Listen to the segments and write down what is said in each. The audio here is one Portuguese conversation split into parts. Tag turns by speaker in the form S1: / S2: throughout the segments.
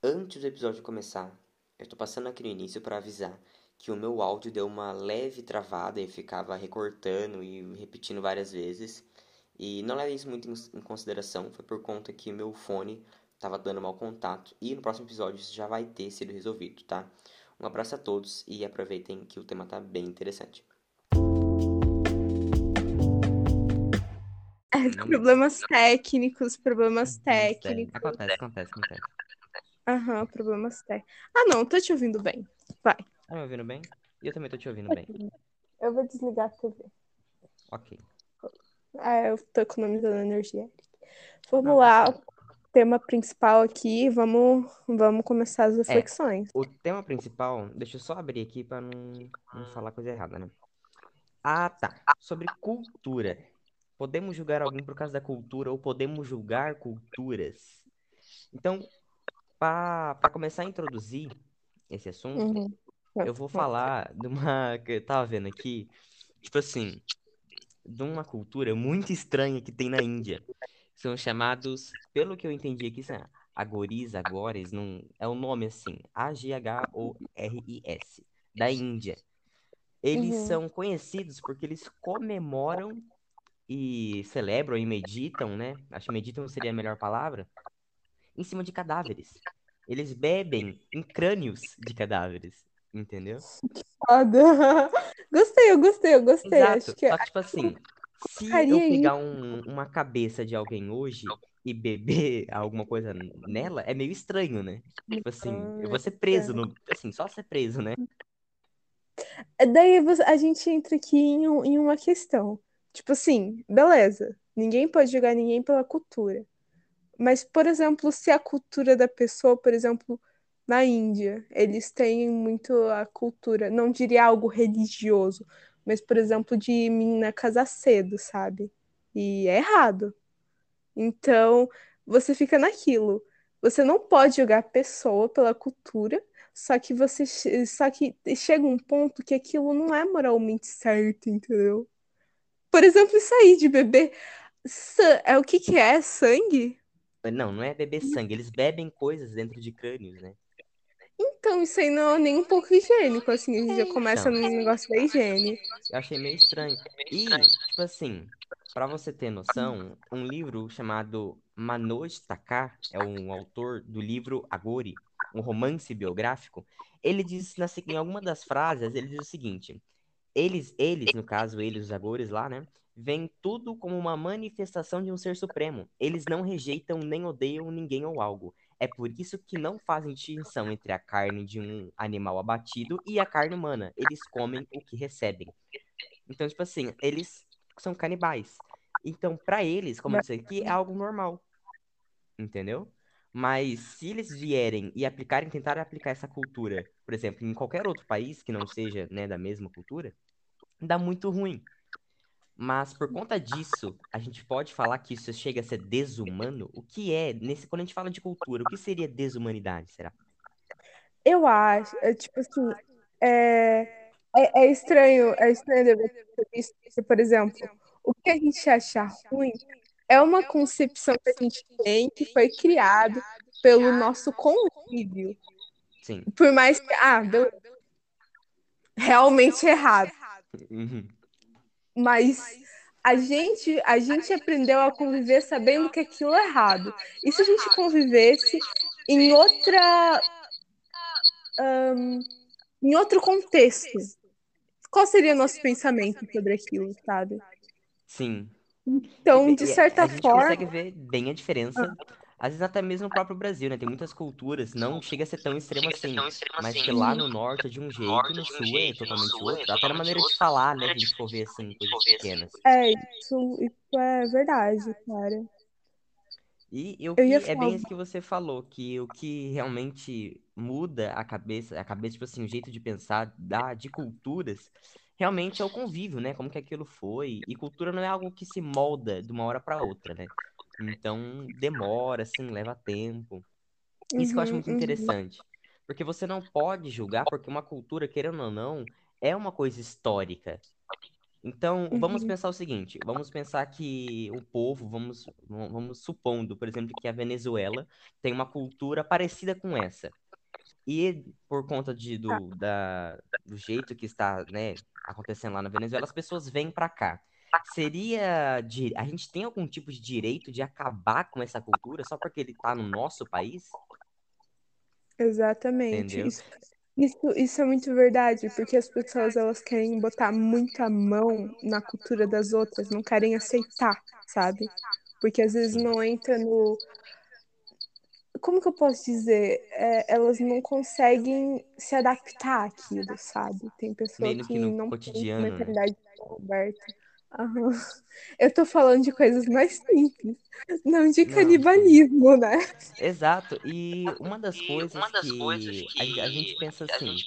S1: Antes do episódio começar, eu tô passando aqui no início para avisar que o meu áudio deu uma leve travada e ficava recortando e repetindo várias vezes. E não leve isso muito em consideração, foi por conta que o meu fone estava dando mau contato e no próximo episódio isso já vai ter sido resolvido, tá? Um abraço a todos e aproveitem que o tema tá bem interessante.
S2: É, problemas técnicos, problemas técnicos.
S1: Acontece, acontece, acontece.
S2: Aham, problemas técnicos. Ah, não, tô te ouvindo bem. Vai.
S1: Tá me ouvindo bem? E eu também tô te ouvindo bem.
S2: Eu vou desligar a TV.
S1: Ok.
S2: Ah, eu tô economizando energia. Vamos lá, tema principal aqui, vamos, vamos começar as reflexões.
S1: O tema principal, deixa eu só abrir aqui para não, não falar coisa errada, né? Ah, tá. Sobre cultura. Podemos julgar alguém por causa da cultura ou podemos julgar culturas? Então, para começar a introduzir esse assunto,
S2: Uhum.
S1: eu vou falar de uma que eu tava vendo aqui, tipo assim, de uma cultura muito estranha que tem na Índia. São chamados, pelo que eu entendi aqui, são agoris, agores, não é o nome assim, A-G-H-O-R-I-S, da Índia. Eles
S2: Uhum.
S1: são conhecidos porque eles comemoram e celebram e meditam, né? Acho que meditam seria a melhor palavra, em cima de cadáveres. Eles bebem em crânios de cadáveres, entendeu?
S2: Foda. Gostei, eu gostei, eu gostei.
S1: Exato.
S2: Acho que
S1: Só que, tipo assim, se eu pegar um- uma cabeça de alguém hoje e beber alguma coisa nela, é meio estranho, né? Tipo assim, eu vou ser preso, no, assim, só ser preso, né?
S2: Daí você- a gente entra aqui em, em uma questão. Tipo assim, beleza, ninguém pode julgar ninguém pela cultura. Mas, por exemplo, se a cultura da pessoa, por exemplo, na Índia, eles têm muito a cultura, não diria algo religioso, mas, por exemplo, de menina casar cedo, sabe? E é errado. Então, você fica naquilo. Você não pode julgar a pessoa pela cultura, só que você só que chega um ponto que aquilo não é moralmente certo, entendeu? Por exemplo, isso aí de beber é o que que é? Sangue?
S1: Não, não é beber sangue, eles bebem coisas dentro de crânios, né?
S2: Então, isso aí não é nem um pouco higiênico, assim, a gente já começa
S1: Então.
S2: no negócio da higiene.
S1: Eu achei meio estranho. E, tipo assim, pra você ter noção, um livro chamado Manoj Thakar, é um autor do livro Agori, um romance biográfico, ele diz, em alguma das frases, ele diz o seguinte, eles, eles, no caso, eles, os Agores lá, né, veem tudo como uma manifestação de um ser supremo. Eles não rejeitam nem odeiam ninguém ou algo. É por isso que não fazem distinção entre a carne de um animal abatido e a carne humana. Eles comem o que recebem. Então, tipo assim, eles são canibais. Então, pra eles, como eu disse aqui, é algo normal. Entendeu? Mas se eles vierem e aplicarem, tentarem aplicar essa cultura, por exemplo, em qualquer outro país que não seja, né, da mesma cultura, dá muito ruim. Mas por conta disso, a gente pode falar que isso chega a ser desumano? O que é, nesse, quando a gente fala de cultura, o que seria desumanidade, será?
S2: Eu acho, é, tipo assim, é, é, é estranho, é estranho isso, por exemplo, o que a gente acha ruim é uma concepção que a gente tem que foi criado pelo nosso convívio.
S1: Sim.
S2: Por mais que, ah, beleza, realmente errado.
S1: Uhum.
S2: Mas a gente, a gente aprendeu a conviver sabendo que aquilo é errado. E se a gente convivesse em outra. ahn, em outro contexto? Qual seria o nosso pensamento sobre aquilo, sabe?
S1: Sim.
S2: Então, de
S1: e
S2: certa
S1: a gente
S2: forma.
S1: consegue ver bem a diferença, às vezes até mesmo no próprio Brasil, né? Tem muitas culturas, não chega a ser tão extremo assim, mas que lá no norte é de um jeito, no sul é totalmente outro, até na maneira de falar, né? A gente for ver assim, coisas pequenas.
S2: É, isso, isso é verdade, cara.
S1: E, e o
S2: Eu
S1: que é bem isso que você falou, que o que realmente muda a cabeça, a cabeça, tipo assim, o jeito de pensar da, de culturas, realmente é o convívio, né? Como que aquilo foi. E cultura não é algo que se molda de uma hora para outra, né? Então demora, assim, leva tempo. Isso que eu acho
S2: Uhum,
S1: muito
S2: uhum.
S1: interessante. Porque você não pode julgar, porque uma cultura, querendo ou não, é uma coisa histórica. Então, vamos
S2: Uhum.
S1: pensar o seguinte: vamos pensar que o povo, vamos, vamos vamos supondo, por exemplo, que a Venezuela tem uma cultura parecida com essa. E por conta de,
S2: Tá.
S1: do, da, do jeito que está, né, acontecendo lá na Venezuela, as pessoas vêm para cá. Seria de, a gente tem algum tipo de direito de acabar com essa cultura só porque ele está no nosso país?
S2: Exatamente. Isso, isso, isso é muito verdade, porque as pessoas elas querem botar muita mão na cultura das outras, não querem aceitar, sabe? Porque às vezes não entra no. Como que eu posso dizer? É, elas não conseguem se adaptar àquilo, sabe? Tem pessoa
S1: Meio que
S2: que
S1: no
S2: não tem
S1: cotidiano, né?
S2: mentalidade aberta. Aham. Eu tô falando de coisas mais simples, não de
S1: Não,
S2: canibalismo, né?
S1: Exato. E uma das coisas que a, gen- a gente pensa assim,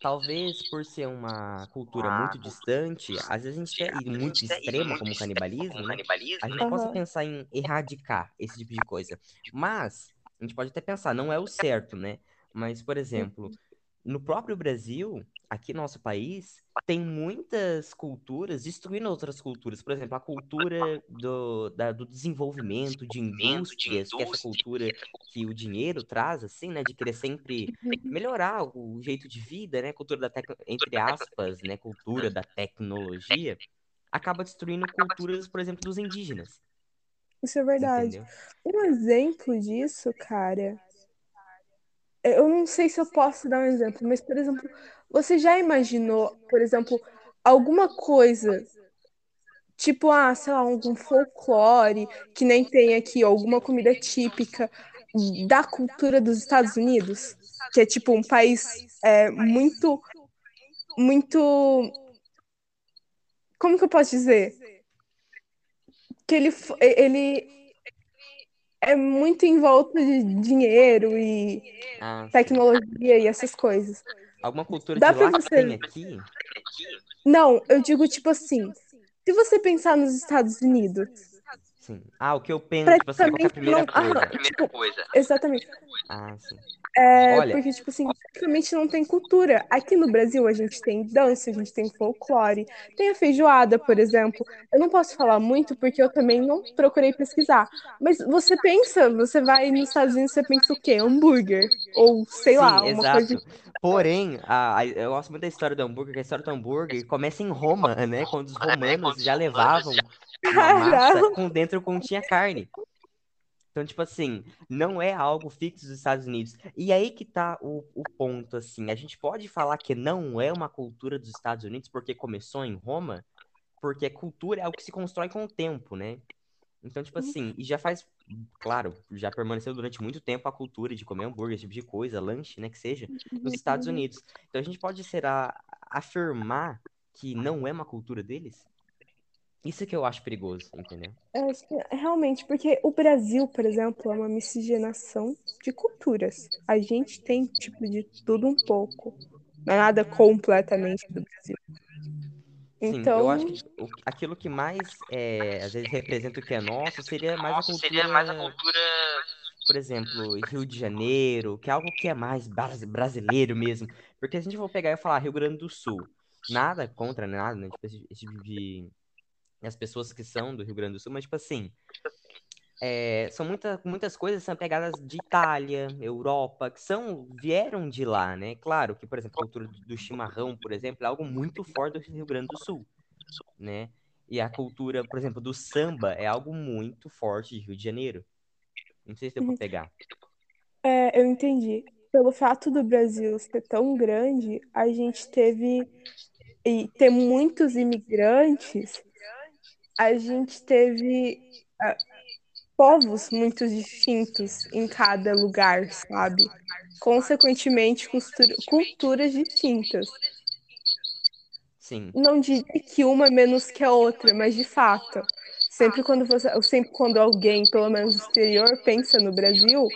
S1: talvez por ser uma cultura muito distante, às vezes a gente até, e muito extrema como o canibalismo, né? A gente possa
S2: Aham.
S1: pensar em erradicar esse tipo de coisa. Mas a gente pode até pensar, não é o certo, né? Mas, por exemplo, no próprio Brasil, aqui no nosso país, tem muitas culturas destruindo outras culturas. Por exemplo, a cultura do, da- do desenvolvimento de indústrias, que é essa cultura que o dinheiro traz, assim, né? De querer sempre melhorar o jeito de vida, né? Cultura da tec... entre aspas, né? Cultura da tecnologia, acaba destruindo culturas, por exemplo, dos indígenas,
S2: Isso é verdade.
S1: entendeu?
S2: Um exemplo disso, cara, eu não sei se eu posso dar um exemplo, mas, por exemplo, você já imaginou, por exemplo, alguma coisa, tipo, ah, sei lá, algum folclore, que nem tem aqui, alguma comida típica da cultura dos Estados Unidos, que é tipo um país é, muito, muito, como que eu posso dizer? Que ele, ele é muito em volta de dinheiro e
S1: Ah,
S2: tecnologia e essas coisas.
S1: Alguma cultura de
S2: Dá pra
S1: lá que tem
S2: você.
S1: aqui?
S2: Não, eu digo tipo assim. Se você pensar nos Estados Unidos,
S1: Sim. Ah, o que eu penso, tipo assim, qual é a primeira
S2: não.
S1: Coisa?
S2: tipo, exatamente.
S1: Ah, sim.
S2: É
S1: Olha,
S2: porque, tipo assim, praticamente não tem cultura. Aqui no Brasil a gente tem dança, a gente tem folclore, tem a feijoada, por exemplo. Eu não posso falar muito porque eu também não procurei pesquisar. Mas você pensa, você vai nos Estados Unidos, você pensa o quê? Hambúrguer. Ou sei
S1: sim,
S2: lá, uma coisa.
S1: exato. Porém, a, a- eu gosto muito da história do hambúrguer, que a história do hambúrguer começa em Roma, né? Quando os romanos já levavam uma massa com dentro continha carne. Então, tipo assim, não é algo fixo dos Estados Unidos. E aí que tá o, o ponto, assim. A gente pode falar que não é uma cultura dos Estados Unidos porque começou em Roma, porque a cultura é algo que se constrói com o tempo, né? Então, tipo assim, e já faz, claro, já permaneceu durante muito tempo a cultura de comer hambúrguer, esse tipo de coisa, lanche, né, que seja, nos Estados Unidos. Então a gente pode será afirmar que não é uma cultura deles? Isso que eu acho perigoso, entendeu?
S2: Eu acho que, realmente, porque o Brasil, por exemplo, é uma miscigenação de culturas. A gente tem tipo de tudo um pouco. Não é nada completamente do Brasil.
S1: Sim, eu acho
S2: Então,
S1: que o- aquilo que mais, é, às vezes, representa o que é nosso seria mais a cultura, por exemplo, Rio de Janeiro, que é algo que é mais bras- brasileiro mesmo. Porque se a gente for pegar e falar Rio Grande do Sul, nada contra, nada, né? Tipo, esse, esse tipo de as pessoas que são do Rio Grande do Sul, mas, tipo assim, é, são muita, muitas coisas que são pegadas de Itália, Europa, que são, vieram de lá, né? Claro que, por exemplo, a cultura do chimarrão, por exemplo, é algo muito forte do Rio Grande do Sul, né? E a cultura, por exemplo, do samba é algo muito forte de Rio de Janeiro. Não sei se deu pra
S2: uhum,
S1: pegar.
S2: é, eu entendi. Pelo fato do Brasil ser tão grande, a gente teve e ter muitos imigrantes, a gente teve ah, povos muito distintos em cada lugar, sabe? Consequentemente, cultura- culturas distintas.
S1: Sim,
S2: Não diria que uma é menos que a outra, mas de fato, sempre quando você, sempre quando alguém, pelo menos do exterior, pensa no Brasil,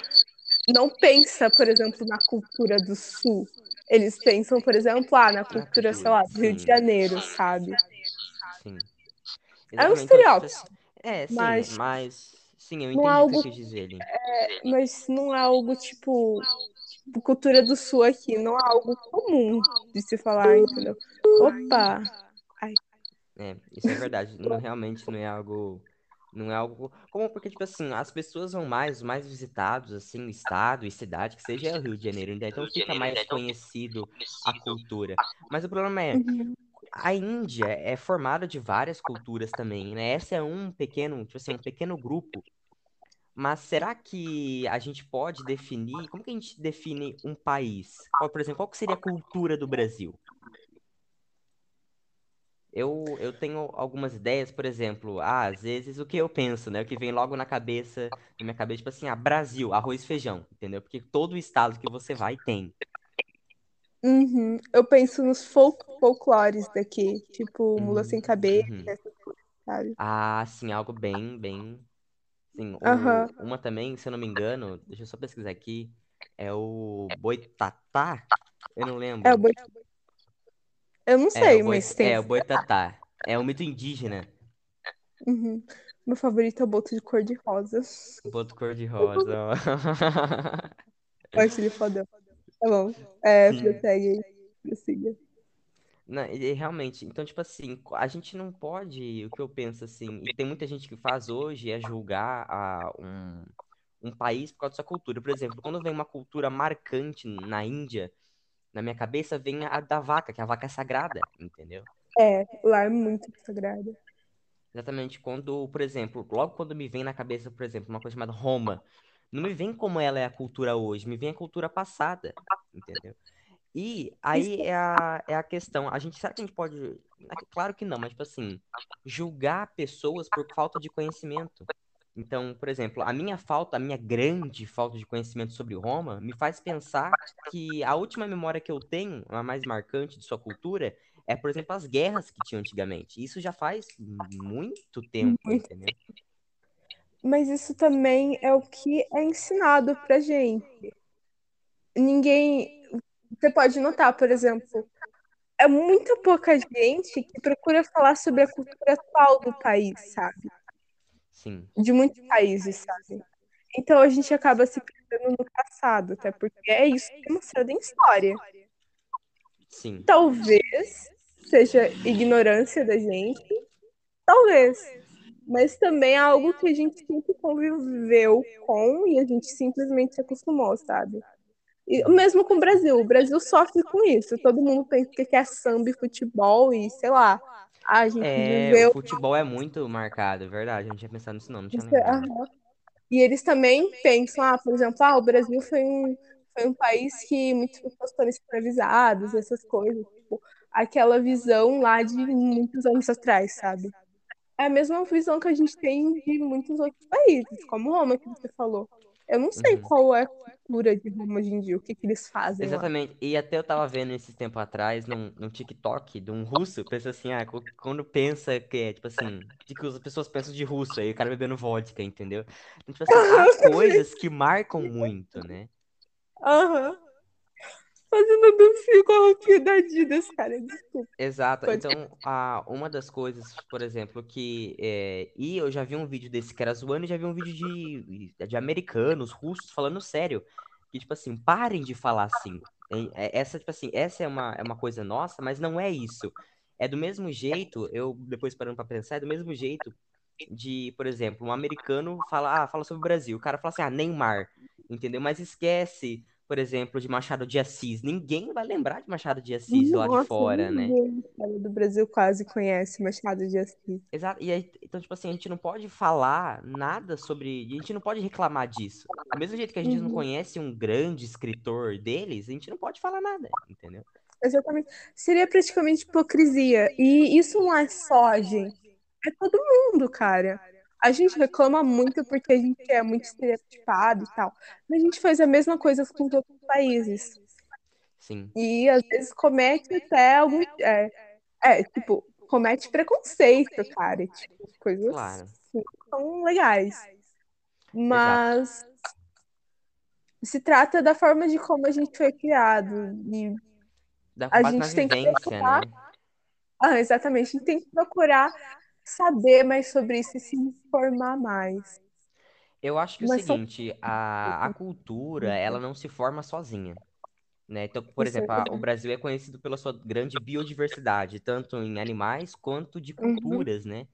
S2: não pensa, por exemplo, na cultura do Sul. Eles pensam, por exemplo, ah, na cultura, sei lá, do Rio de Janeiro, sabe?
S1: sim.
S2: É um.
S1: Então, tipo
S2: estereótipo,
S1: é, sim,
S2: mas
S1: mas, sim, eu
S2: é
S1: entendi o que você
S2: algo,
S1: quis dizer ali.
S2: mas não é algo tipo cultura do Sul aqui, não é algo comum de se falar, entendeu? Opa! Ai.
S1: É, isso é verdade. Não, realmente não é algo. Não é algo. Como porque, tipo assim, as pessoas vão mais, os mais visitados, assim, estado e cidade, que seja é o Rio de Janeiro, né? Então fica mais conhecido a cultura. Mas o problema é,
S2: Uhum.
S1: A Índia é formada de várias culturas também, né? Essa é um pequeno, tipo assim, um pequeno grupo. Mas será que a gente pode definir? Como que a gente define um país? Qual, por exemplo, qual seria a cultura do Brasil? Eu, eu tenho algumas ideias, por exemplo, ah, às vezes o que eu penso, né? O que vem logo na cabeça, na minha cabeça, tipo assim, ah, Brasil, arroz e feijão, entendeu? Porque todo estado que você vai tem.
S2: Uhum. Eu penso nos folk folclores daqui, tipo Mula Sem
S1: Hum,
S2: Cabeça,
S1: uhum.
S2: essas coisas, sabe?
S1: Ah, sim, algo bem, bem. Sim, o, uma também, se eu não me engano, deixa eu só pesquisar aqui, é o Boitatá? Eu não
S2: É o
S1: lembro.
S2: boi... Eu não
S1: É,
S2: sei,
S1: boi,
S2: mas tem.
S1: é, o Boitatá. É um mito indígena.
S2: Uhum. Meu favorito é o boto de cor-de-rosa.
S1: Boto cor-de-rosa. ó.
S2: Eu acho ele fodão. Tá bom. É,
S1: Sim.
S2: prossegue aí. Prossiga.
S1: Não, e- realmente, então, tipo assim, a gente não pode, o que eu penso assim, e tem muita gente que faz hoje é julgar a, um, um país por causa da sua cultura. Por exemplo, quando vem uma cultura marcante na Índia, na minha cabeça vem a da vaca, que a vaca é sagrada, entendeu?
S2: É, lá é muito sagrado.
S1: Exatamente quando, por exemplo, logo quando me vem na cabeça, por exemplo, uma coisa chamada Roma, não me vem como ela é a cultura hoje, me vem a cultura passada, entendeu? E aí é a, é a questão, a gente, será que a gente pode, é claro que não, mas tipo assim, julgar pessoas por falta de conhecimento. Então, por exemplo, a minha falta, a minha grande falta de conhecimento sobre Roma me faz pensar que a última memória que eu tenho, a mais marcante de sua cultura, é, por exemplo, as guerras que tinham antigamente. Isso já faz muito tempo, entendeu?
S2: Mas isso também é o que é ensinado pra gente. Ninguém. Você pode notar, por exemplo, é muito pouca gente que procura falar sobre a cultura atual do país, sabe?
S1: Sim,
S2: De muitos países, sabe? Então a gente acaba se perdendo no passado, até porque é isso que é mostrado em história.
S1: sim,
S2: Talvez seja ignorância da gente, talvez. Mas também é algo que a gente sempre conviveu com e a gente simplesmente se acostumou, sabe? E o mesmo com o Brasil. O Brasil sofre com isso. Todo mundo pensa que é samba e futebol e sei lá. A gente
S1: É, o
S2: viveu.
S1: futebol é muito marcado, é verdade. A gente tinha pensado nisso não, não tinha
S2: isso,
S1: lembrado.
S2: aham. E eles também pensam, ah, por exemplo, ah, o Brasil foi um, foi um país que muitas pessoas foram escravizadas, essas coisas. Tipo, aquela visão lá de muitos anos atrás, sabe? É a mesma visão que a gente tem de muitos outros países, como Roma, que você falou. Eu não sei
S1: Uhum.
S2: qual é a cultura de Roma hoje em dia, o que, que eles fazem lá.
S1: Exatamente. E até eu tava vendo esse tempo atrás num, num TikTok de um russo, pensa assim, ah, quando pensa que é, tipo assim, de que as pessoas pensam de russo, aí o cara bebendo vodka, entendeu? Então, tipo assim, há coisas que marcam muito, né?
S2: Aham. Fazendo dancinha com a roupinha da Adidas, cara. Desculpa.
S1: Exato.
S2: Pode...
S1: Então, a, uma das coisas, por exemplo, que. É, e eu já vi um vídeo desse que era zoando e já vi um vídeo de, de americanos, russos, falando sério. Que, tipo assim, parem de falar assim. É- Essa, tipo assim, essa é uma, é uma coisa nossa, mas não é isso. É do mesmo jeito, eu depois parando pra pensar, é do mesmo jeito de, por exemplo, um americano fala, ah, fala sobre o Brasil. O cara fala assim, ah, Neymar, entendeu? Mas esquece, por exemplo, de Machado de Assis. Ninguém vai lembrar de Machado de Assis lá de
S2: Nossa,
S1: fora, né?
S2: ninguém fora do Brasil quase conhece Machado de Assis.
S1: Exato. E aí, então, tipo assim, a gente não pode falar nada sobre. A gente não pode reclamar disso. Do mesmo jeito que a gente não
S2: Uhum,
S1: conhece um grande escritor deles, a gente não pode falar nada, entendeu?
S2: exatamente. Seria praticamente hipocrisia. E isso não é só gente, é todo mundo, cara. A gente reclama muito porque a gente é muito estereotipado e tal. Mas a gente faz a mesma coisa com os outros países.
S1: Sim,
S2: E às vezes comete até algum. É, é tipo, comete preconceito, cara. Tipo, coisas
S1: claro.
S2: assim, que são legais.
S1: Exato.
S2: Mas se trata da forma de como a gente foi criado. E
S1: Da,
S2: a gente tem que procurar.
S1: né?
S2: Ah, exatamente, a gente tem que procurar saber mais sobre isso e se informar mais.
S1: Eu acho que é o
S2: Mas só.
S1: seguinte, a, a cultura, ela não se forma sozinha. né? Então, por
S2: Isso é
S1: exemplo, a- o. Brasil é conhecido pela sua grande biodiversidade, tanto em animais quanto de
S2: Uhum,
S1: culturas, né?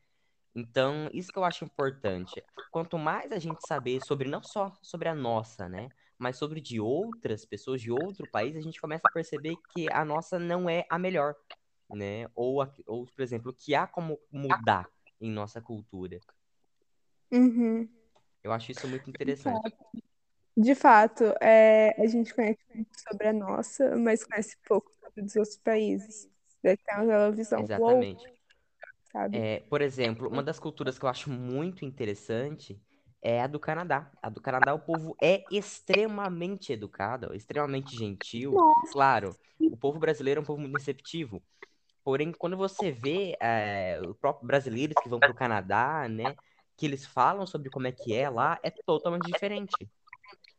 S1: Então, isso que eu acho importante. Quanto mais a gente saber sobre, não só sobre a nossa, né? Mas sobre de outras pessoas de outro país, a gente começa a perceber que a nossa não é a melhor, né? Ou, a- ou por exemplo, que há como mudar em nossa cultura.
S2: uhum.
S1: Eu acho isso muito interessante.
S2: de fato, é, a gente conhece muito sobre a nossa, mas conhece pouco sobre os outros países. Daí tem aquela visão,
S1: Exatamente.
S2: sabe?
S1: É, por exemplo, uma das culturas que eu acho muito interessante é a do Canadá. A do Canadá, o povo é extremamente educado, extremamente gentil.
S2: Nossa,
S1: Claro, o povo brasileiro é um povo muito receptivo. Porém, quando você vê é, os próprios brasileiros que vão para o Canadá, né, que eles falam sobre como é que é lá, é totalmente diferente.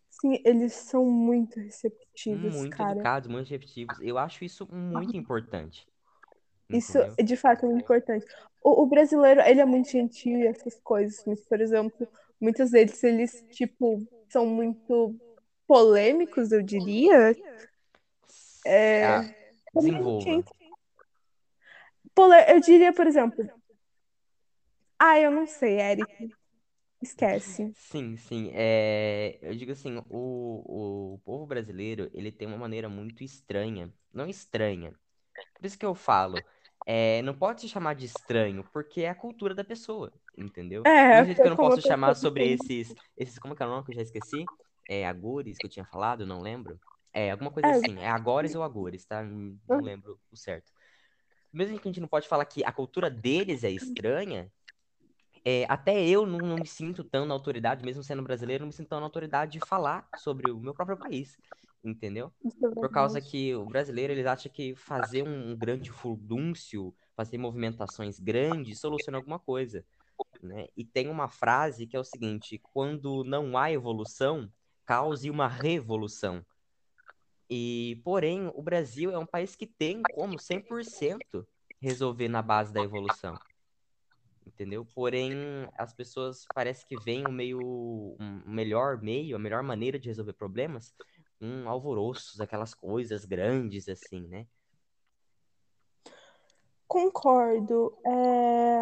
S2: sim, eles são muito receptivos,
S1: Muito
S2: cara.
S1: educados, muito receptivos. Eu acho isso muito importante,
S2: Isso,
S1: entendeu?
S2: de fato, é muito importante. O, o brasileiro, ele é muito gentil e essas coisas, mas, por exemplo, muitos deles, eles, tipo, são muito polêmicos, eu diria.
S1: S- Ah,
S2: É,
S1: desenvolva.
S2: Eu diria, por exemplo, ah, eu não sei, Eric, esquece.
S1: Sim, sim. É, eu digo assim, o, o povo brasileiro, ele tem uma maneira muito estranha. Não estranha. Por isso que eu falo, é, não pode se chamar de estranho, porque é a cultura da pessoa, entendeu? Do
S2: É,
S1: mesmo jeito que eu não posso chamar sobre esses, esses, como é que é o nome que eu já esqueci? É, agores que eu tinha falado, não lembro. É, alguma coisa
S2: É,
S1: assim. É agores ou agores, tá? Não lembro o certo. Mesmo que a gente não pode falar que a cultura deles é estranha, é, até eu não, não me sinto tão na autoridade, mesmo sendo brasileiro, não me sinto tão na autoridade de falar sobre o meu próprio país, entendeu?
S2: é
S1: Por causa que o brasileiro, ele acha que fazer um, um grande furdúncio, fazer movimentações grandes, soluciona alguma coisa, né? E tem uma frase que é o seguinte, quando não há evolução, cause uma revolução. E, porém, o Brasil é um país que tem como 100% resolver na base da evolução entendeu? Porém, as pessoas parece que veem o meio, um melhor meio, a melhor maneira de resolver problemas, um alvoroços, aquelas coisas grandes assim, né?
S2: Concordo. É,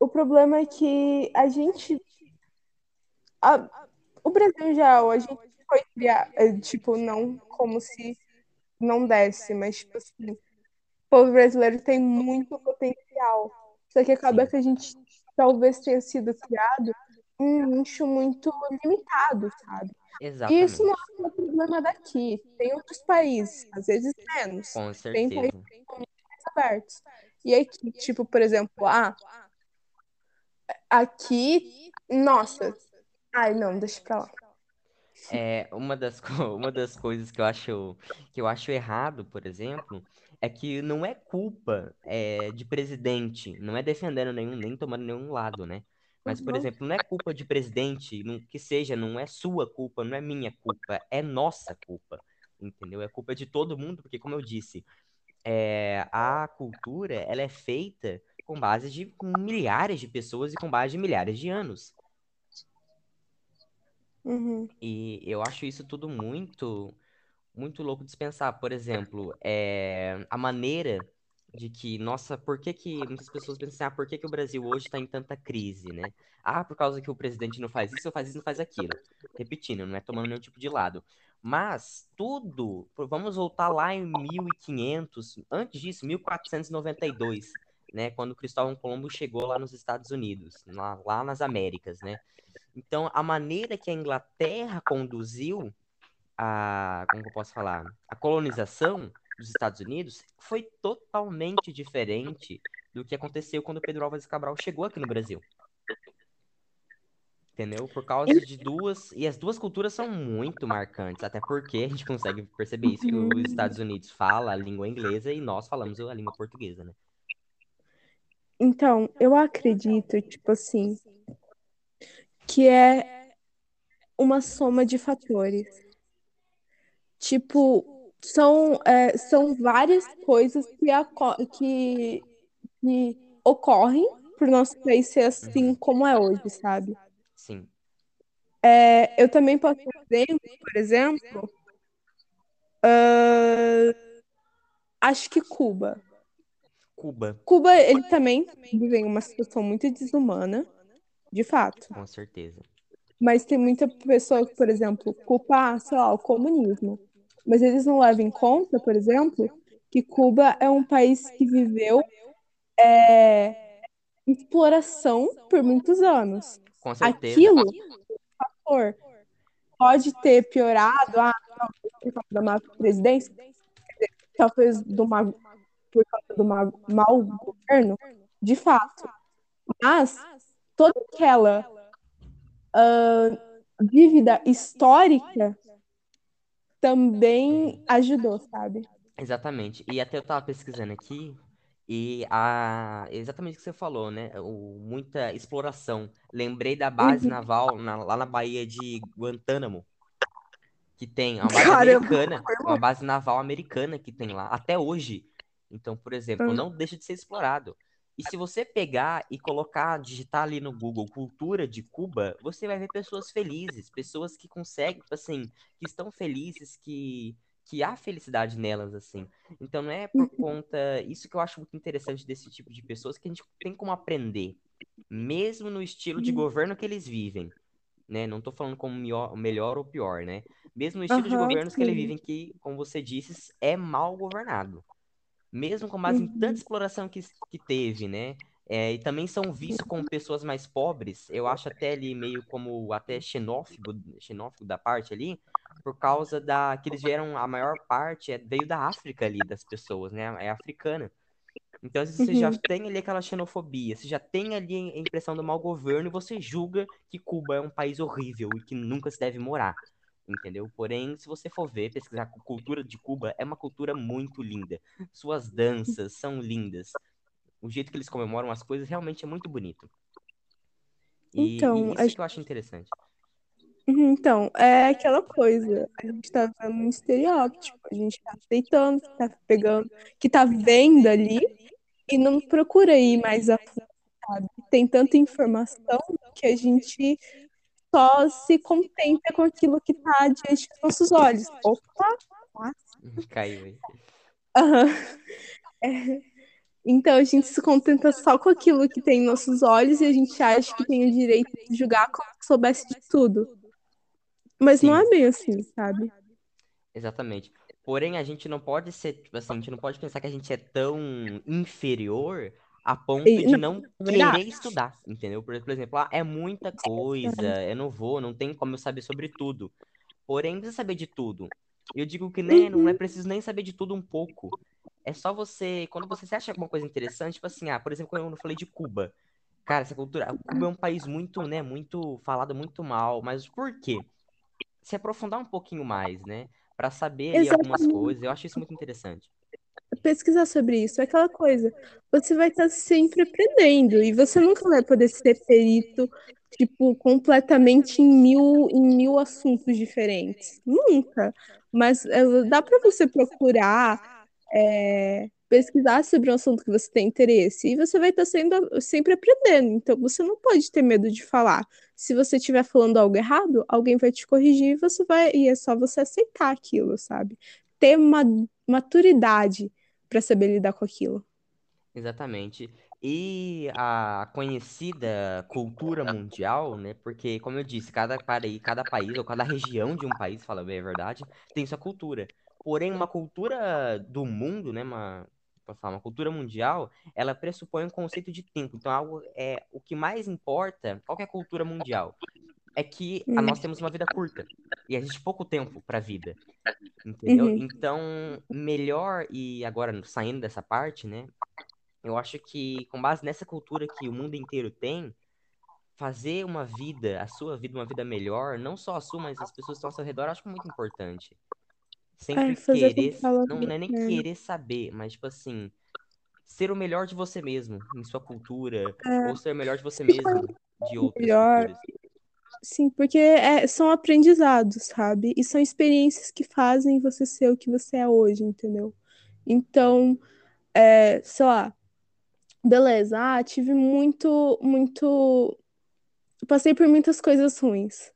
S2: O problema é que a gente. a- O Brasil já, a gente foi criado, é, tipo, não como se não desse, mas, tipo assim, o povo brasileiro tem muito potencial. Só que acaba que a gente talvez tenha sido criado em um nicho muito limitado, sabe? E isso não
S1: exatamente.
S2: é um problema daqui. Tem outros países, às vezes menos.
S1: Com
S2: Tem países
S1: certeza.
S2: mais abertos. E aqui, tipo, por exemplo, ah, aqui, nossa, ai não, deixa pra lá.
S1: É, uma das, uma das coisas que eu acho, que eu acho errado, por exemplo, é que não é culpa é, de presidente, não é defendendo nenhum, nem tomando nenhum lado, né? Mas, por
S2: Uhum.
S1: exemplo, não é culpa de presidente, não- que seja, não é sua culpa, não é minha culpa, é nossa culpa, entendeu? É culpa de todo mundo, porque, como eu disse, é, a cultura, ela é feita com base de milhares de pessoas e com base de milhares de anos.
S2: Uhum.
S1: E eu acho isso tudo muito muito louco de pensar. Por exemplo, é, a maneira de que, nossa, por que que muitas pessoas pensam assim, ah, por que que o Brasil hoje está em tanta crise, né? Ah, por causa que o presidente não faz isso, faz isso, não faz aquilo. Repetindo, não é tomando nenhum tipo de lado. Mas tudo, vamos voltar lá em 1500, antes disso, 1492, né, quando Cristóvão Colombo chegou lá nos Estados Unidos, lá, lá nas Américas, né? Então, a maneira que a Inglaterra conduziu a, como eu posso falar? A colonização dos Estados Unidos foi totalmente diferente do que aconteceu quando Pedro Álvares Cabral chegou aqui no Brasil. Entendeu? Por causa de duas. E as duas culturas são muito marcantes, até porque a gente consegue perceber isso, que os. Estados Unidos falam a língua inglesa e nós falamos a língua portuguesa, né?
S2: Então, eu acredito, tipo assim, que é uma soma de fatores. Tipo, são, é, são várias coisas que, que, que ocorrem para o nosso país ser assim
S1: Uhum.
S2: como é hoje, sabe?
S1: Sim.
S2: É, eu também posso exemplo, por exemplo, Uh, acho que Cuba.
S1: Cuba.
S2: Cuba, ele também vive em uma situação muito desumana, de fato.
S1: Com certeza.
S2: Mas tem muita pessoa que, por exemplo, culpa, sei lá, o comunismo. Mas eles não levam em conta, por exemplo, que Cuba é um país que viveu é, exploração por muitos anos.
S1: Com certeza.
S2: Aquilo, fator, pode ter piorado ah, por causa da má presidência, talvez do má, por causa do mau governo, de fato. Mas toda aquela uh, dívida histórica também ajudou, sabe?
S1: Exatamente. E até eu tava pesquisando aqui, e a... exatamente o que você falou, né? O... Muita exploração. Lembrei da base
S2: Uhum.
S1: naval na- lá na Baía de Guantánamo, que tem uma base
S2: Caramba,
S1: americana, uma base naval americana que tem lá, até hoje. Então, por exemplo,
S2: Hum.
S1: não deixa de ser explorado. E se você pegar e colocar, digitar ali no Google cultura de Cuba, você vai ver pessoas felizes, pessoas que conseguem, tipo assim, que estão felizes, que, que há felicidade nelas, assim. Então não é por conta. Isso que eu acho muito interessante desse tipo de pessoas, que a gente tem como aprender, mesmo no estilo de governo que eles vivem. Né? Não tô falando como melhor, ou pior, né? Mesmo no estilo de
S2: Aham,
S1: governos que eles
S2: sim.
S1: vivem, que, como você disse, é mal governado mesmo com base em
S2: Uhum.
S1: tanta exploração que, que teve, né? É, e também são vistos como pessoas mais pobres, eu acho até ali meio como até xenófobo, xenófobo da parte ali, por causa da que eles vieram, a maior parte é, veio da África ali, das pessoas, né? É africana. Então, às vezes, você já
S2: Uhum.
S1: tem ali aquela xenofobia, você já tem ali a impressão do mau governo e você julga que Cuba é um país horrível e que nunca se deve morar, entendeu? Porém, se você for ver, pesquisar a cultura de Cuba, é uma cultura muito linda. Suas danças são lindas. O jeito que eles comemoram as coisas realmente é muito bonito. E,
S2: Então,
S1: e isso que eu acho interessante.
S2: Uhum, Então, é aquela coisa, a gente tá vendo um estereótipo, a gente tá aceitando, que tá pegando, que tá vendo ali e não procura ir mais a fundo, sabe? Tem tanta informação que a gente só se contenta com aquilo que tá diante dos nossos olhos. Opa!
S1: Caiu aí.
S2: Aham. É. Então a gente se contenta só com aquilo que tem em nossos olhos e a gente acha que tem o direito de julgar como se soubesse de tudo. Mas não
S1: Sim.
S2: é bem assim, sabe?
S1: Exatamente. Porém, a gente não pode ser, tipo assim, a gente não pode pensar que a gente é tão inferior a ponto
S2: E-
S1: de
S2: não,
S1: não querer estudar, entendeu? Por por exemplo, ah, é muita coisa, eu não vou, não tem como eu saber sobre tudo. Porém, precisa saber de tudo. Eu digo que né, não é preciso nem saber de tudo um pouco. É só você, quando você se acha alguma coisa interessante, tipo assim, ah, por exemplo, quando eu falei de Cuba. Cara, essa cultura, Cuba é um país muito, né, muito falado muito mal, mas por quê? Se aprofundar um pouquinho mais, né, Pra saber algumas coisas, eu acho isso muito interessante.
S2: Pesquisar sobre isso é aquela coisa. Você vai estar sempre aprendendo e você nunca vai poder ser perito, tipo, completamente em mil, em mil assuntos diferentes. Nunca. Mas é, dá para você procurar, é, pesquisar sobre um assunto que você tem interesse e você vai estar sendo, sempre aprendendo. Então você não pode ter medo de falar. Se você estiver falando algo errado, alguém vai te corrigir e você vai, e é só você aceitar aquilo, sabe? Ter uma maturidade para saber lidar com aquilo.
S1: Exatamente. E a conhecida cultura mundial, né? Porque, como eu disse, cada, cada país ou cada região de um país, fala bem a verdade, tem sua cultura. Porém, uma cultura do mundo, né? Uma, falar, uma cultura mundial, ela pressupõe um conceito de tempo. Então, algo é o que mais importa, qual é a cultura mundial? É que a,
S2: Hum.
S1: nós temos uma vida curta e a gente tem pouco tempo para vida. Entendeu?
S2: Uhum.
S1: Então, melhor, e agora saindo dessa parte, né? Eu acho que, com base nessa cultura que o mundo inteiro tem, fazer uma vida, a sua vida, uma vida melhor, não só a sua, mas as pessoas que estão ao seu redor, eu acho muito importante. Sempre
S2: É, com
S1: querer, não, não é nem querer saber, mas, tipo assim, ser o melhor de você mesmo, em sua cultura,
S2: É.
S1: ou ser o melhor de você mesmo, de outras
S2: melhor.
S1: culturas.
S2: Sim, porque é- são aprendizados, sabe? E são experiências que fazem você ser o que você é hoje, entendeu? Então, é, sei lá, beleza, ah, tive muito, muito. Passei por muitas coisas ruins,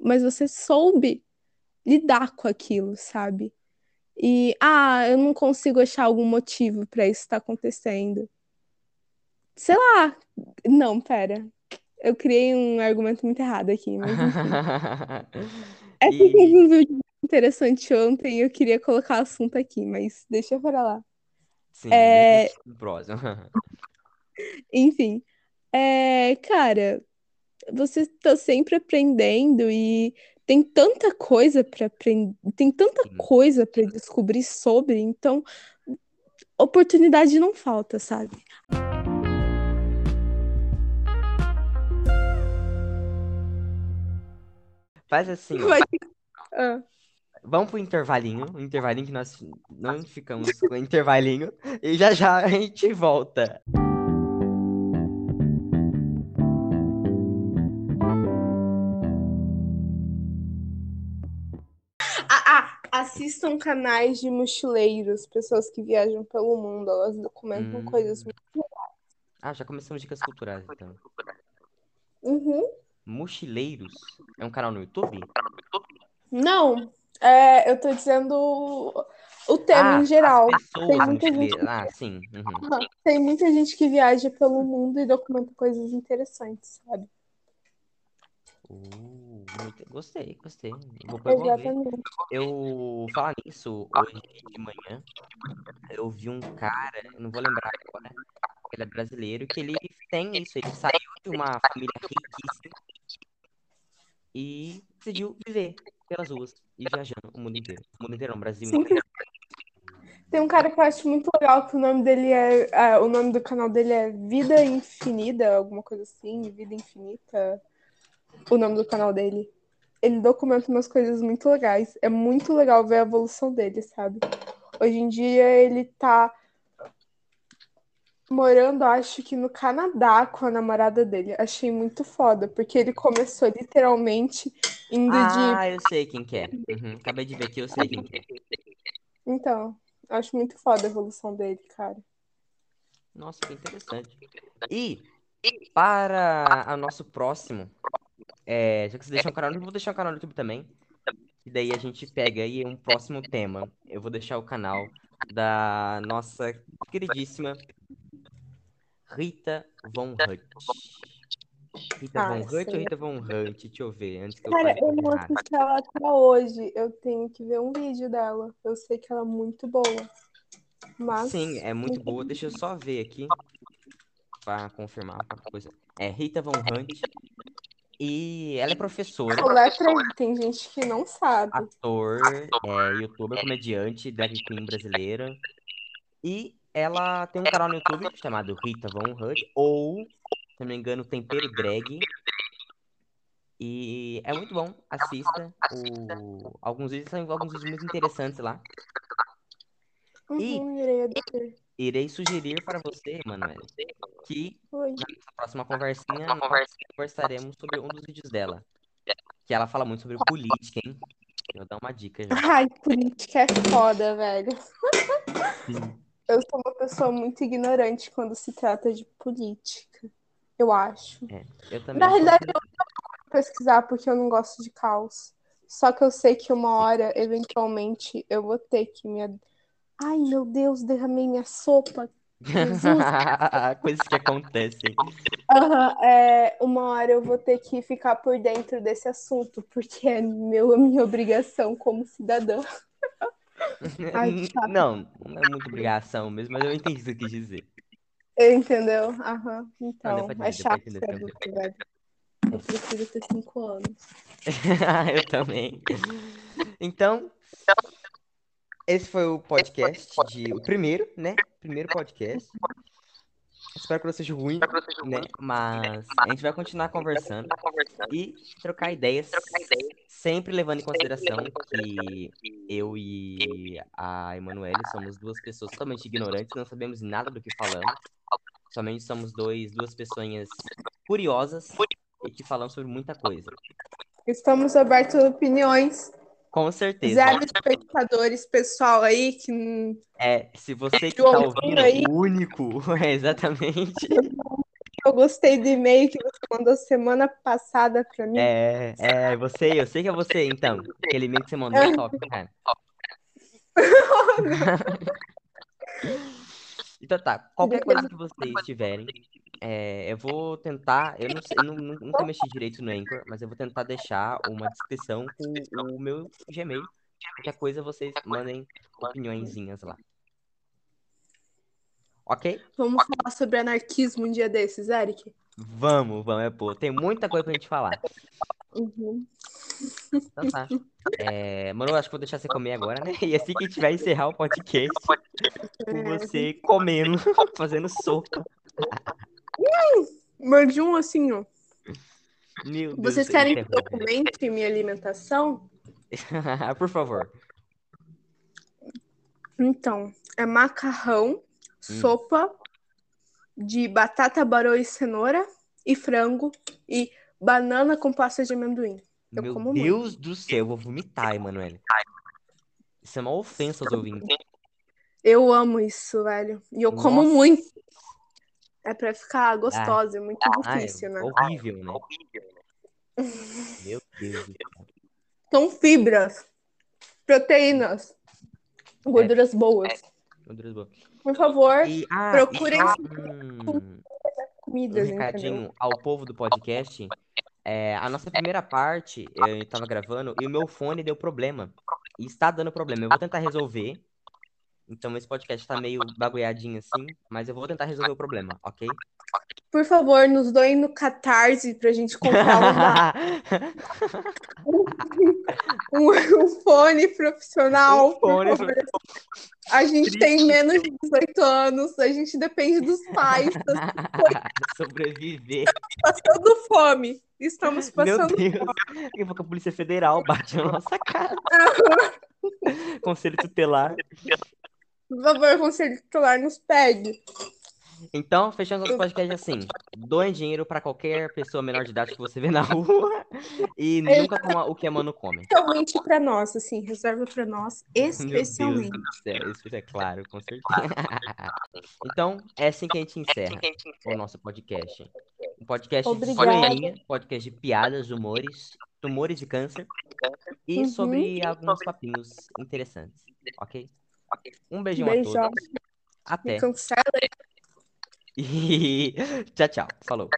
S2: mas você soube lidar com aquilo, sabe? E, ah, eu não consigo achar algum motivo para isso estar acontecendo. Sei lá. Não, pera. Eu criei um argumento muito errado aqui, mas enfim. É vi um vídeo interessante ontem e eu queria colocar o assunto aqui, mas deixa para lá.
S1: Sim,
S2: É,
S1: próximo.
S2: enfim. É, cara, você está sempre aprendendo e tem tanta coisa para aprender, tem tanta
S1: Sim.
S2: coisa para descobrir sobre, então oportunidade não falta, sabe?
S1: Faz assim.
S2: Vai- Ah,
S1: Vamos pro intervalinho, um intervalinho que nós não ficamos com intervalinho, e já já a gente volta.
S2: Ah, ah, assistam canais de mochileiros, pessoas que viajam pelo mundo, elas documentam
S1: Hum.
S2: coisas.
S1: Ah, já começamos dicas culturais, então.
S2: Uhum.
S1: Mochileiros é um canal no YouTube?
S2: Não, é, eu tô dizendo o tema
S1: Ah,
S2: em geral. Tem muita gente,
S1: mochileiras. Ah, sim. uhum.
S2: Tem muita gente que viaja pelo mundo e documenta coisas interessantes, sabe?
S1: Uh, Gostei, gostei. Vou.
S2: Exatamente.
S1: Eu falar nisso hoje de manhã, eu vi um cara, não vou lembrar agora, ele é brasileiro, que ele tem isso, ele saiu de uma família riquíssima e decidiu viver pelas ruas e viajando o mundo inteiro. O mundo inteiro, o Brasil
S2: Sim.
S1: inteiro.
S2: Tem um cara que eu acho muito legal, que o nome dele é. ah, o nome do canal dele é Vida Infinita, alguma coisa assim, Vida Infinita. O nome do canal dele. Ele documenta umas coisas muito legais. É muito legal ver a evolução dele, sabe? Hoje em dia ele tá morando, acho que no Canadá com a namorada dele. Achei muito foda, porque ele começou literalmente indo de.
S1: Ah, eu sei quem que é. Uhum, Acabei de ver aqui, eu sei quem que é.
S2: Então, acho muito foda a evolução dele, cara.
S1: Nossa, que interessante. E para o nosso próximo, é, já que você deixou um canal no YouTube, eu vou deixar um canal no YouTube também. E daí a gente pega aí um próximo tema. Eu vou deixar o canal da nossa queridíssima Rita Von Hunt. Rita
S2: Ah,
S1: Von Hunt ou. Rita Von Hunt? Deixa eu ver, antes que eu
S2: Cara, eu
S1: coisa
S2: não assisti ela até hoje. Eu tenho que ver um vídeo dela. Eu sei que ela é muito boa. Mas.
S1: Sim, é muito boa. Deixa eu só ver aqui para confirmar qualquer coisa. É Rita Von Hunt. E ela é professora,
S2: Letra aí, tem gente que não sabe.
S1: ator, é, youtuber, comediante, drag queen brasileira. E ela tem um canal no YouTube chamado Rita Von Hunt, ou, se não me engano, Tempero Drag. E é muito bom, assista. O... Alguns vídeos são alguns vídeos muito interessantes lá.
S2: Uhum, irei
S1: sugerir para você, Manoel, que
S2: Oi.
S1: na próxima conversinha nós conversaremos sobre um dos vídeos dela. Que ela fala muito sobre política, hein? Vou dar uma dica já.
S2: Ai, política é foda, velho. Eu sou uma pessoa muito ignorante quando se trata de política. Eu acho.
S1: Eu também.
S2: Na realidade, eu não vou pesquisar porque eu não gosto de caos. Só que eu sei que uma hora, eventualmente, eu vou ter que me. Ai, meu Deus, derramei minha sopa.
S1: Coisas que acontecem.
S2: Aham, é, uma hora eu vou ter que ficar por dentro desse assunto, porque é meu, minha obrigação como cidadã. Ai, que chato.
S1: Não, não é muita obrigação mesmo, mas eu entendi o que você quis dizer.
S2: Entendeu? Aham.
S1: Não,
S2: Então,
S1: pra
S2: é chato ser adulto, velho. Eu prefiro ter cinco anos.
S1: Eu também. Então, esse foi o podcast de o primeiro, né? Primeiro podcast. Espero que não seja ruim, né? Mas a gente vai continuar conversando e trocar ideias, sempre levando em consideração que eu e a Emanuele somos duas pessoas totalmente ignorantes, não sabemos nada do que falamos. Somente somos dois, duas pessoas curiosas e que falamos sobre muita coisa.
S2: Estamos abertos a opiniões.
S1: Com certeza.
S2: Zero espectadores, pessoal aí que
S1: É, se você que tá ouvindo,
S2: aí.
S1: o único, é exatamente.
S2: eu gostei do e-mail que você mandou semana passada pra mim.
S1: É, é, você, eu sei que é você, então. Aquele e-mail que você mandou é top, cara. Então tá, qualquer coisa que vocês tiverem, é, eu vou tentar, eu não sei, eu não- nu- nunca mexi direito no Anchor, mas eu vou tentar deixar uma descrição com o meu Gmail. Qualquer coisa vocês mandem opiniõezinhas lá. Ok?
S2: Vamos falar sobre anarquismo um dia desses, Eric?
S1: Vamos, vamos, é pô. Tem muita coisa pra gente falar.
S2: Uhum.
S1: Então tá. É, mano, acho que vou deixar você comer agora, né? E assim que a gente vai encerrar o podcast com você comendo, fazendo sopa.
S2: Mande um assim, ó.
S1: Meu Deus,
S2: Vocês querem que eu documente minha alimentação?
S1: Por favor.
S2: Então, é macarrão,
S1: Hum.
S2: sopa de batata barô e cenoura e frango e banana com pasta de amendoim. Eu
S1: Meu
S2: como muito.
S1: Deus do céu, eu vou vomitar, Emanuele. Isso é uma ofensa aos ouvintes.
S2: Eu amo isso, velho. E eu como
S1: Nossa.
S2: muito. É pra ficar gostosa, é muito
S1: Ah, é
S2: difícil, né?
S1: horrível, né? Meu Deus do céu.
S2: São fibras, proteínas, gorduras boas.
S1: Meu Deus do céu.
S2: Por favor,
S1: E, ah,
S2: procurem
S1: e só um, um
S2: comidas, entendeu?
S1: recadinho ao povo do podcast. É, a nossa primeira parte, eu tava gravando e o meu fone deu problema. E está dando problema. Eu vou tentar resolver. Então esse podcast tá meio bagulhadinho assim, mas eu vou tentar resolver o problema, ok?
S2: Por favor, nos doem no Catarse pra gente comprar um, um fone profissional.
S1: Um fone.
S2: A gente tem menos de 18 anos, a gente depende dos pais, tá
S1: Sobreviver.
S2: passando fome. Estamos
S1: Meu
S2: passando
S1: Deus. Daqui a pouco a Polícia Federal bate na nossa casa. Conselho tutelar.
S2: Por favor, conselho tutelar nos pede.
S1: Então, fechando nosso podcast assim: doem dinheiro pra qualquer pessoa menor de idade que você vê na rua e nunca coma o que a mano come.
S2: Especialmente pra nós, assim, reserva pra nós,
S1: Meu Deus
S2: especialmente.
S1: do céu, isso é claro, com certeza. Então, é assim que a gente encerra o nosso podcast. Um podcast de
S2: Obrigada.
S1: zoeirinha, podcast de piadas, humores, tumores de câncer e
S2: Uhum.
S1: sobre alguns papinhos interessantes, ok? Um beijão a todos. Até.
S2: Me cancela
S1: E tchau, tchau. Falou.